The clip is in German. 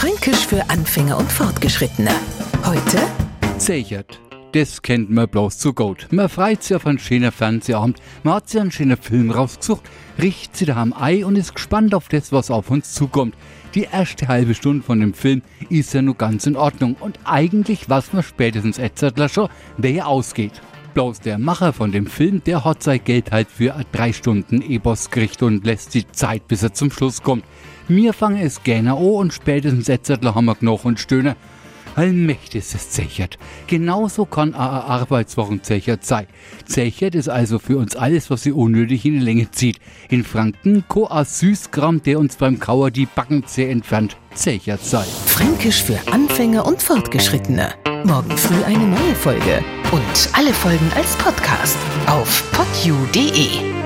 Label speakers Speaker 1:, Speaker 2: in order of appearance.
Speaker 1: Fränkisch für Anfänger und Fortgeschrittene. Heute
Speaker 2: Zechert. Das kennt man bloß zu gut. Man freut sich auf einen schönen Fernsehabend, man hat sich einen schönen Film rausgesucht, riecht sich daheim Ei und ist gespannt auf das, was auf uns zukommt. Die erste halbe Stunde von dem Film ist ja nur ganz in Ordnung und eigentlich weiß man spätestens Etzertler schon, wer ausgeht. Bloß der Macher von dem Film, der hat sein Geld halt für drei Stunden E-Boss und lässt die Zeit, bis er zum Schluss kommt. Mir fange es gerne an und spätestens Etzertler haben wir noch und stöhnen. Allmächtig ist zechert. Genauso kann eine Arbeitswochen zechert sein. Zechert ist also für uns alles, was sie unnötig in die Länge zieht. In Franken ko a Süßkram, der uns beim Kauer die Backenzäh entfernt, zechert sei.
Speaker 1: Fränkisch für Anfänger und Fortgeschrittene. Morgen früh eine neue Folge. Und alle Folgen als Podcast auf podu.de.